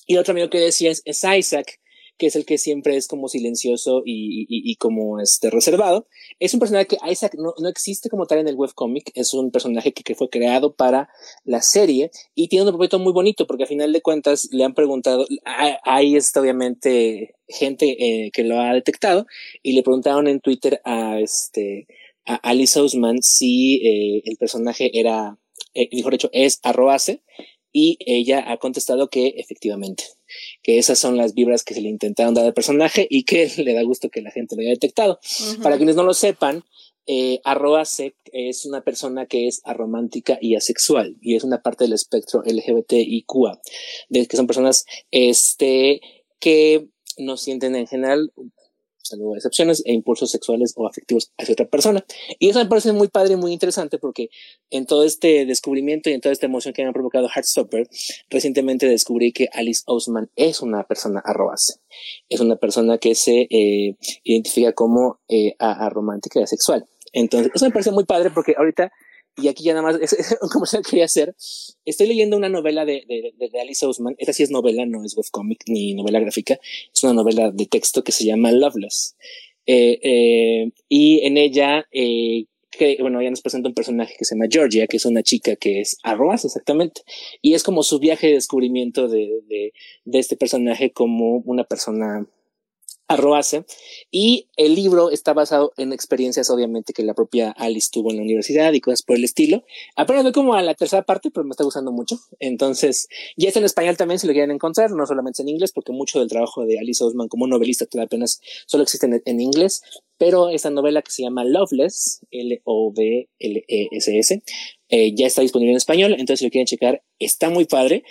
B: Y otro amigo que decía es Isaac que es el que siempre es como silencioso y, como este reservado. Es un personaje que Isaac no, no, existe como tal en el webcomic, es un personaje que, fue creado para la serie y tiene un propósito muy bonito porque al final de cuentas le han preguntado, hay está obviamente gente eh, que lo ha detectado y le preguntaron en Twitter a este a Alice Ousman si eh, el personaje era, eh, mejor dicho, es arroase y ella ha contestado que efectivamente que esas son las vibras que se le intentaron dar al personaje y que le da gusto que la gente lo haya detectado. Uh -huh. Para quienes no lo sepan, eh, Arroase es una persona que es aromántica y asexual y es una parte del espectro LGBTIQA, de que son personas este, que no sienten en general salvo excepciones, e impulsos sexuales o afectivos hacia otra persona. Y eso me parece muy padre y muy interesante porque en todo este descubrimiento y en toda esta emoción que me ha provocado Heartstopper, recientemente descubrí que Alice Ousman es una persona arrobase. Es una persona que se eh, identifica como eh, aromántica y asexual. Entonces, eso me parece muy padre porque ahorita y aquí ya nada más es, es quería hacer. Estoy leyendo una novela de, de, de, Alice Ousman. Esta sí es novela, no es webcomic ni novela gráfica. Es una novela de texto que se llama Loveless. Eh, eh, y en ella, eh, que, bueno, ella nos presenta un personaje que se llama Georgia, que es una chica que es arroz exactamente. Y es como su viaje de descubrimiento de, de, de este personaje como una persona Arroase. Y el libro está basado en experiencias, obviamente, que la propia Alice tuvo en la universidad y cosas por el estilo. Apenas voy como a la tercera parte, pero me está gustando mucho. Entonces, ya está en español también si lo quieren encontrar, no solamente en inglés, porque mucho del trabajo de Alice Osman como novelista todavía apenas solo existe en, en inglés. Pero esta novela que se llama Loveless, L-O-V-L-E-S-S, eh, ya está disponible en español. Entonces, si lo quieren checar, está muy padre.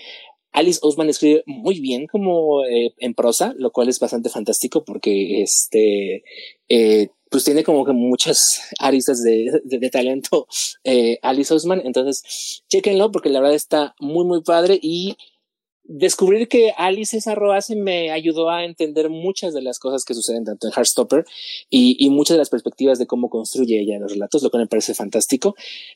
B: Alice Osman escribe muy bien como eh, en prosa, lo cual es bastante fantástico porque este eh, pues tiene como que muchas aristas de, de, talento eh, Alice Osman. Entonces, chequenlo porque la verdad está muy, muy padre y descubrir que Alice es arroase me ayudó a entender muchas de las cosas que suceden tanto en Heartstopper y, y, muchas de las perspectivas de cómo construye ella los relatos, lo que me parece fantástico.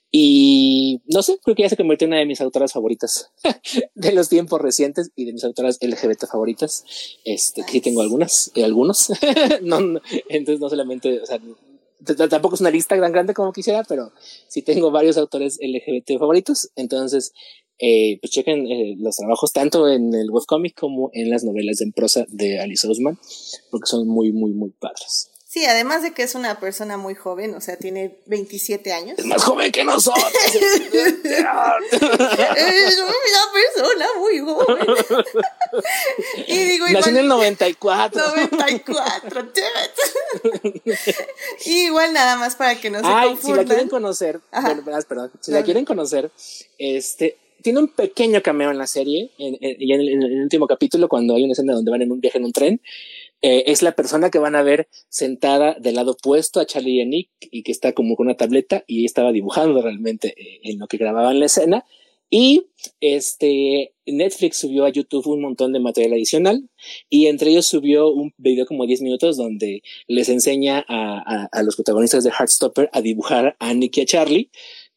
B: Y no sé, creo que ya se convirtió en una de mis autoras favoritas de los tiempos recientes y de mis autoras LGBT favoritas. Este, que sí tengo algunas, y algunos. no, no, entonces no solamente, o sea, tampoco es una lista tan grande como quisiera, pero sí tengo varios autores LGBT favoritos. Entonces, eh, pues chequen eh, los trabajos tanto en el webcomic como en las novelas en prosa de Alice Ousman, porque son muy, muy, muy padres.
E: Sí, además de que es una persona muy joven, o sea, tiene 27 años.
B: Es más joven que nosotros.
E: es una persona muy joven. y digo,
B: Nació en el 94.
E: 94, y igual nada más para que no se
B: Ay,
E: confundan.
B: si la quieren conocer, bueno, perdón, si la quieren conocer, este, tiene un pequeño cameo en la serie, en, en, el, último capítulo, cuando hay una escena donde van en un viaje en un tren, eh, es la persona que van a ver sentada del lado opuesto a Charlie y a Nick y que está como con una tableta y estaba dibujando realmente eh, en lo que grababan la escena. Y este Netflix subió a YouTube un montón de material adicional y entre ellos subió un video como 10 minutos donde les enseña a, a los protagonistas de Heartstopper a dibujar a Nick y a Charlie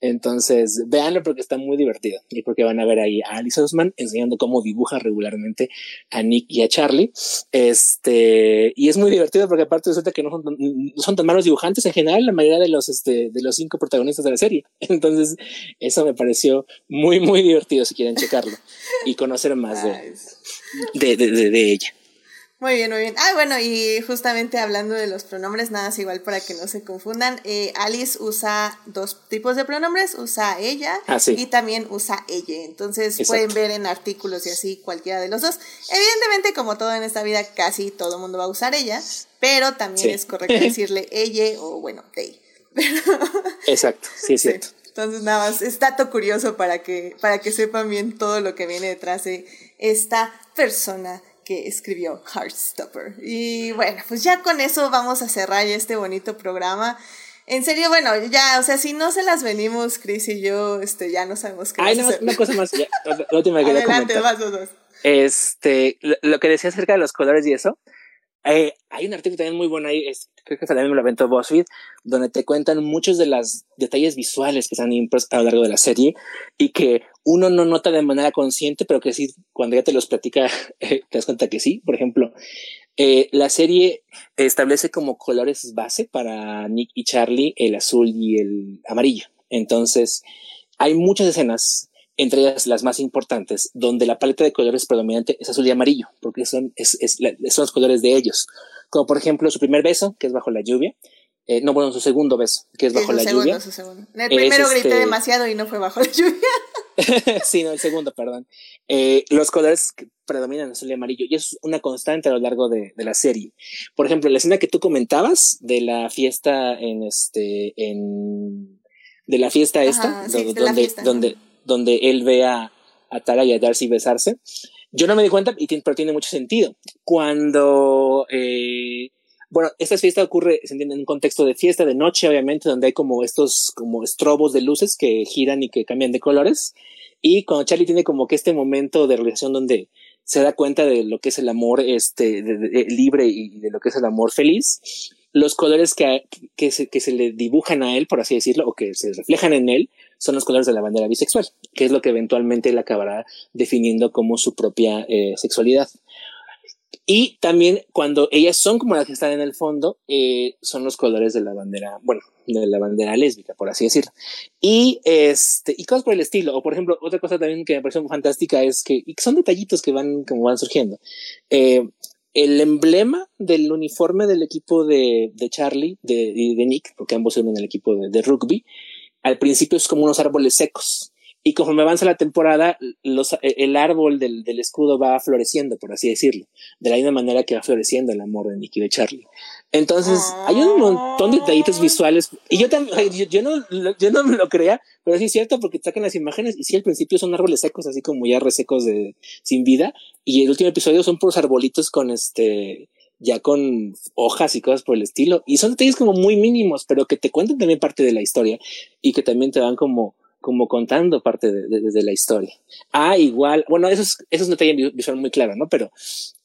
B: entonces, véanlo porque está muy divertido y porque van a ver ahí a Alice Osman enseñando cómo dibuja regularmente a Nick y a Charlie. Este, y es muy divertido porque aparte resulta que no son, no son tan malos dibujantes en general la mayoría de los, este, de los cinco protagonistas de la serie. Entonces, eso me pareció muy, muy divertido si quieren checarlo y conocer más de, de, de, de ella.
E: Muy bien, muy bien. Ah, bueno, y justamente hablando de los pronombres, nada es igual para que no se confundan. Eh, Alice usa dos tipos de pronombres, usa ella
B: ah, sí.
E: y también usa ella. Entonces Exacto. pueden ver en artículos y así cualquiera de los dos. Evidentemente, como todo en esta vida, casi todo el mundo va a usar ella, pero también sí. es correcto decirle ella o bueno, they.
B: Exacto, sí es sí. cierto.
E: Entonces, nada más, es dato curioso para que, para que sepan bien todo lo que viene detrás de esta persona que escribió Heartstopper. Y bueno, pues ya con eso vamos a cerrar este bonito programa. En serio, bueno, ya, o sea, si no se las venimos, Chris y yo, este, ya no sabemos qué
B: Ay, no,
E: hacer.
B: una cosa más, ya, la última que
E: Adelante, vas dos.
B: Este, lo, lo, que decía acerca de los colores y eso, eh, hay un artículo también muy bueno ahí, creo que también me lo aventó BuzzFeed, donde te cuentan muchos de los detalles visuales que están impresos a lo largo de la serie y que uno no nota de manera consciente, pero que sí, cuando ya te los platica, eh, te das cuenta que sí. Por ejemplo, eh, la serie establece como colores base para Nick y Charlie el azul y el amarillo. Entonces, hay muchas escenas, entre ellas las más importantes, donde la paleta de colores predominante es azul y amarillo, porque son, es, es, son los colores de ellos. Como por ejemplo su primer beso, que es bajo la lluvia. Eh, no, bueno, su segundo beso, que es bajo la
E: segundo,
B: lluvia.
E: Su segundo. El primero grité este... demasiado y no fue bajo la lluvia.
B: sí, no, el segundo, perdón. Eh, los colores que predominan azul y amarillo, y es una constante a lo largo de, de, la serie. Por ejemplo, la escena que tú comentabas de la fiesta en este, en, de la fiesta esta,
E: Ajá, sí,
B: donde,
E: la fiesta,
B: donde. Donde él ve a, a Tara y a Darcy besarse. Yo no me di cuenta, y pero tiene mucho sentido. Cuando, eh, bueno, esta fiesta ocurre, se entiende, en un contexto de fiesta de noche, obviamente, donde hay como estos, como estrobos de luces que giran y que cambian de colores. Y cuando Charlie tiene como que este momento de realización donde se da cuenta de lo que es el amor este, de, de, de, libre y de lo que es el amor feliz, los colores que, que, se, que se le dibujan a él, por así decirlo, o que se reflejan en él, son los colores de la bandera bisexual, que es lo que eventualmente él acabará definiendo como su propia eh, sexualidad. Y también cuando ellas son como las que están en el fondo, eh, son los colores de la bandera, bueno, de la bandera lésbica, por así decirlo. Y este, y cosas por el estilo. O por ejemplo, otra cosa también que me pareció fantástica es que, y son detallitos que van, como van surgiendo. Eh, el emblema del uniforme del equipo de, de Charlie, de, de, Nick, porque ambos son en el equipo de rugby, al principio es como unos árboles secos. Y conforme avanza la temporada, los, el árbol del, del, escudo va floreciendo, por así decirlo, de la misma manera que va floreciendo el amor de Nicky de Charlie. Entonces, hay un montón de detallitos visuales. Y yo también, yo, yo, no, yo no me lo creía, pero sí es cierto porque sacan las imágenes y sí, al principio son árboles secos, así como ya resecos de, sin vida. Y el último episodio son puros arbolitos con este, ya con hojas y cosas por el estilo. Y son detalles como muy mínimos, pero que te cuentan también parte de la historia y que también te dan como, como contando parte de, de, de, la historia. Ah, igual, bueno, eso es, eso es un detalle visual muy claro, ¿no? Pero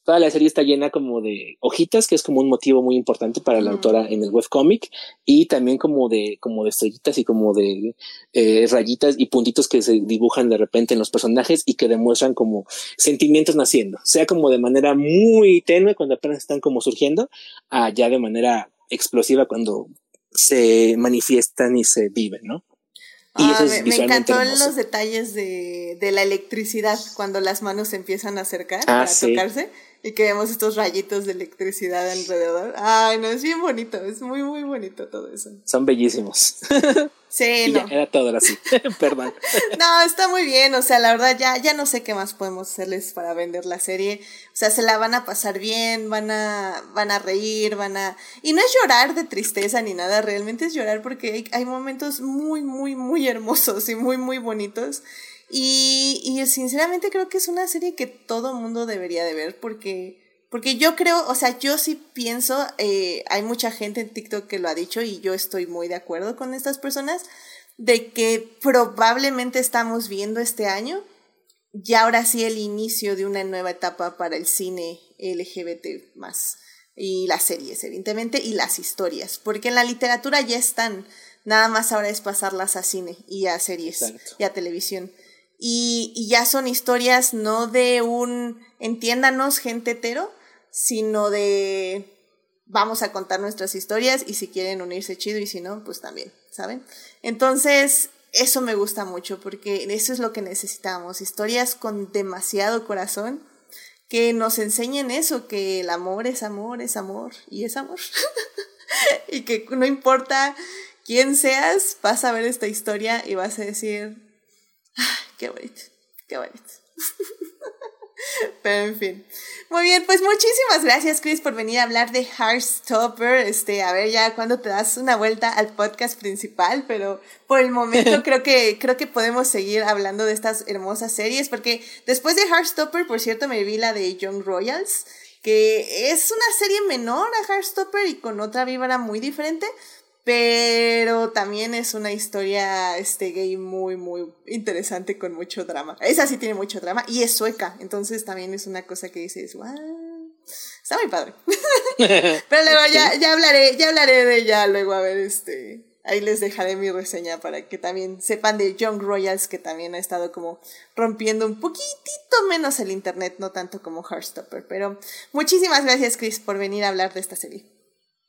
B: toda la serie está llena como de hojitas, que es como un motivo muy importante para la mm. autora en el webcomic, y también como de, como de estrellitas y como de eh, rayitas y puntitos que se dibujan de repente en los personajes y que demuestran como sentimientos naciendo, sea como de manera muy tenue cuando apenas están como surgiendo, a ya de manera explosiva cuando se manifiestan y se viven, ¿no?
E: Ah, me, me, encantó hermoso. los detalles de, de, la electricidad cuando las manos se empiezan a acercar
B: ah,
E: para
B: sí.
E: tocarse. Y que vemos estos rayitos de electricidad alrededor. Ay, no, es bien bonito, es muy, muy bonito todo eso.
B: Son bellísimos.
E: Sí, no.
B: era todo así, perdón.
E: No, está muy bien, o sea, la verdad ya, ya no sé qué más podemos hacerles para vender la serie. O sea, se la van a pasar bien, van a, van a reír, van a... Y no es llorar de tristeza ni nada, realmente es llorar porque hay, hay momentos muy, muy, muy hermosos y muy, muy bonitos. Y, y sinceramente creo que es una serie que todo mundo debería de ver porque porque yo creo, o sea, yo sí pienso, eh, hay mucha gente en TikTok que lo ha dicho y yo estoy muy de acuerdo con estas personas, de que probablemente estamos viendo este año ya ahora sí el inicio de una nueva etapa para el cine LGBT más y las series, evidentemente, y las historias, porque en la literatura ya están, nada más ahora es pasarlas a cine y a series y a televisión. Y, ya son historias no de un, entiéndanos, gente hetero, sino de vamos a contar nuestras historias y si quieren unirse chido y si no, pues también, ¿saben? Entonces, eso me gusta mucho porque eso es lo que necesitamos, historias con demasiado corazón que nos enseñen eso, que el amor es amor, es amor y es amor. y que no importa quién seas, vas a ver esta historia y vas a decir, qué bonito, qué bonito. Pero en fin. Muy bien, pues muchísimas gracias, Chris, por venir a hablar de Heartstopper. Este, a ver ya cuando te das una vuelta al podcast principal, pero por el momento creo que, creo que podemos seguir hablando de estas hermosas series, porque después de Heartstopper, por cierto, me vi la de Young Royals, que es una serie menor a Heartstopper y con otra vibra muy diferente, pero también es una historia este gay muy muy interesante con mucho drama. Esa sí tiene mucho drama y es sueca, entonces también es una cosa que dices, wow, está muy padre. pero luego ya, ya hablaré, ya hablaré de ella luego a ver este ahí les dejaré mi reseña para que también sepan de Young Royals que también ha estado como rompiendo un poquitito menos el internet, no tanto como Heartstopper, pero muchísimas gracias Chris por venir a hablar de esta serie.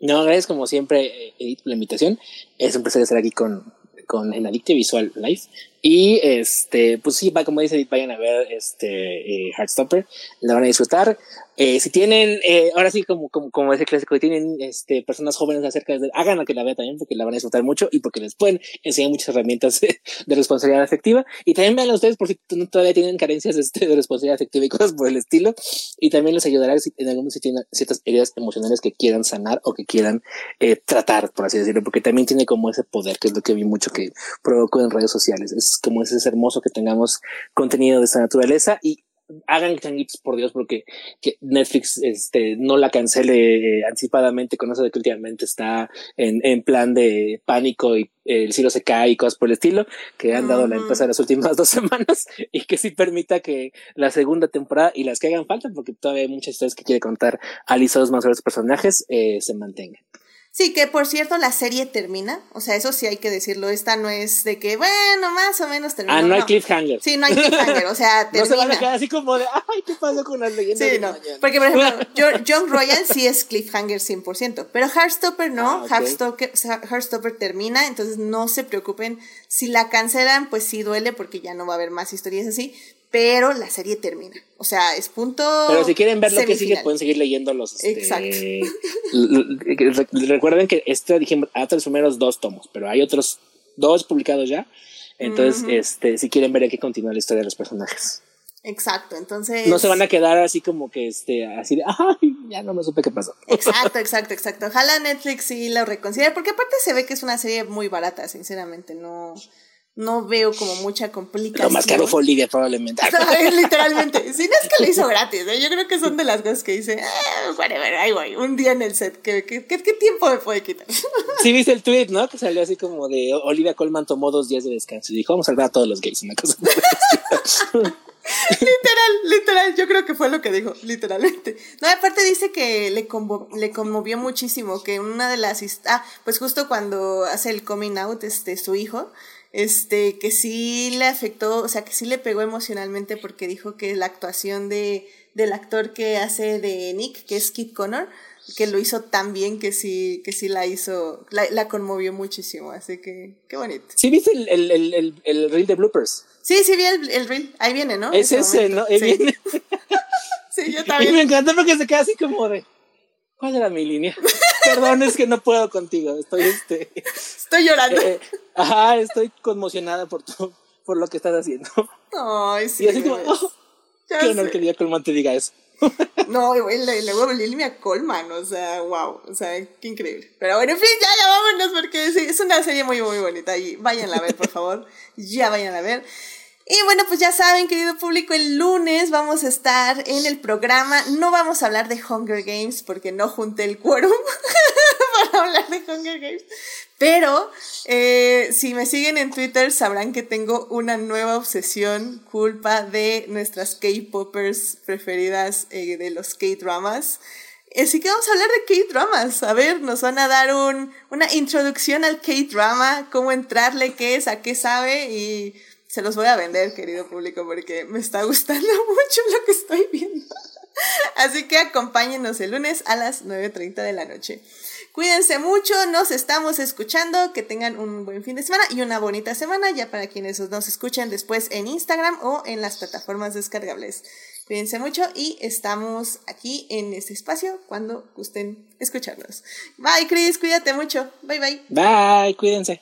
B: No, gracias como siempre, Edith, por la invitación. Es un placer estar aquí con, con en Adicte Visual Live. Y este, pues sí, va, como dice vayan a ver este eh, Heartstopper, la van a disfrutar. Eh, si tienen, eh, ahora sí, como, como, como ese clásico, si tienen este, personas jóvenes acerca de, hagan que la vean también, porque la van a disfrutar mucho y porque les pueden enseñar muchas herramientas de, responsabilidad afectiva. Y también vean ustedes por si todavía tienen carencias este, de responsabilidad afectiva y cosas por el estilo. Y también les ayudará si en algún si tienen ciertas heridas emocionales que quieran sanar o que quieran eh, tratar, por así decirlo, porque también tiene como ese poder, que es lo que vi mucho que provocó en redes sociales. Es como ese es hermoso que tengamos contenido de esta naturaleza y hagan changuitos por Dios porque que Netflix este no la cancele eh, anticipadamente con eso de que últimamente está en, en plan de pánico y el cielo se cae y cosas por el estilo que han dado la empresa en las últimas dos semanas y que sí permita que la segunda temporada y las que hagan falta porque todavía hay muchas historias que quiere contar Alice Osman sobre los personajes eh, se mantengan.
E: Sí, que por cierto la serie termina, o sea, eso sí hay que decirlo, esta no es de que, bueno, más o menos termina.
B: Ah, no, hay cliffhanger.
E: Sí, no hay cliffhanger, o sea, termina.
B: no se van a quedar así como de, ay, ¿qué pasó con las leyendas
E: sí, no. Porque, por ejemplo, John Royal sí es cliffhanger 100%, pero Heartstopper no, ah, Heartstopper, termina, entonces no se preocupen, si la cancelan, pues sí duele porque ya no va a haber más historias así, pero la serie termina. O sea, es punto.
B: Pero si quieren ver lo que sigue, pueden seguir leyendo los. Este, Exacto. recuerden que este dijimos hasta los primeros dos tomos, pero hay otros dos publicados ya. Entonces, este, si quieren ver, hay que continuar la historia de los personajes.
E: Exacto, entonces.
B: No se van a quedar así como que, este, así de, ay, ya no me supe qué pasó.
E: Exacto, exacto, exacto. Ojalá Netflix sí lo reconsidere, porque aparte se ve que es una serie muy barata, sinceramente, no no veo como mucha complicación.
B: Lo más caro fue Olivia, probablemente.
E: Literalmente. Si no es que lo hizo gratis, ¿eh? yo creo que son de las cosas que dice, eh, whatever, ahí voy, un día en el set, ¿qué, qué, qué, tiempo me puede quitar?
B: Sí, viste el tweet, ¿no? Que salió así como de Olivia Colman tomó dos días de descanso y dijo, vamos a salvar a todos los gays, una cosa.
E: literal, literal, yo creo que fue lo que dijo, literalmente. No, aparte dice que le, le conmovió muchísimo, que una de las... Ah, pues justo cuando hace el coming out, este, su hijo, este, que sí le afectó, o sea, que sí le pegó emocionalmente porque dijo que la actuación de, del actor que hace de Nick, que es Kit Connor, que lo hizo tan bien que sí, que sí la hizo, la, la conmovió muchísimo, así que qué bonito.
B: ¿Sí viste el, el, el, el, reel de bloopers?
E: Sí, sí vi el, el reel, ahí viene, ¿no?
B: Es ese, ¿no? Ahí viene.
E: sí, yo
B: Y
E: también.
B: me encanta porque se queda así como de. ¿Cuál era mi línea? Perdón, es que no puedo contigo. Estoy este.
E: Estoy llorando.
B: eh, ajá, estoy conmocionada por tu, por lo que estás haciendo.
E: Ay, sí.
B: Y así como,
E: ves.
B: oh, qué honor
E: sé.
B: que Lidia Colman te diga eso.
E: No, y luego Lilia Colman, o sea, wow, o sea, qué increíble. Pero bueno, en fin, ya, ya vámonos porque sí, es una serie muy, muy bonita y váyanla a ver, por favor, ya vayan a ver. Y bueno, pues ya saben, querido público, el lunes vamos a estar en el programa, no vamos a hablar de Hunger Games porque no junté el quórum para hablar de Hunger Games, pero eh, si me siguen en Twitter sabrán que tengo una nueva obsesión, culpa de nuestras K-Poppers preferidas eh, de los K-Dramas. Así que vamos a hablar de K-Dramas. A ver, nos van a dar un, una introducción al K-Drama, cómo entrarle, qué es, a qué sabe y se los voy a vender, querido público, porque me está gustando mucho lo que estoy viendo. Así que acompáñenos el lunes a las 9.30 de la noche. Cuídense mucho, nos estamos escuchando, que tengan un buen fin de semana y una bonita semana ya para quienes nos escuchen después en Instagram o en las plataformas descargables. Cuídense mucho y estamos aquí en este espacio cuando gusten escucharnos. Bye Chris, cuídate mucho. Bye bye.
B: Bye, cuídense.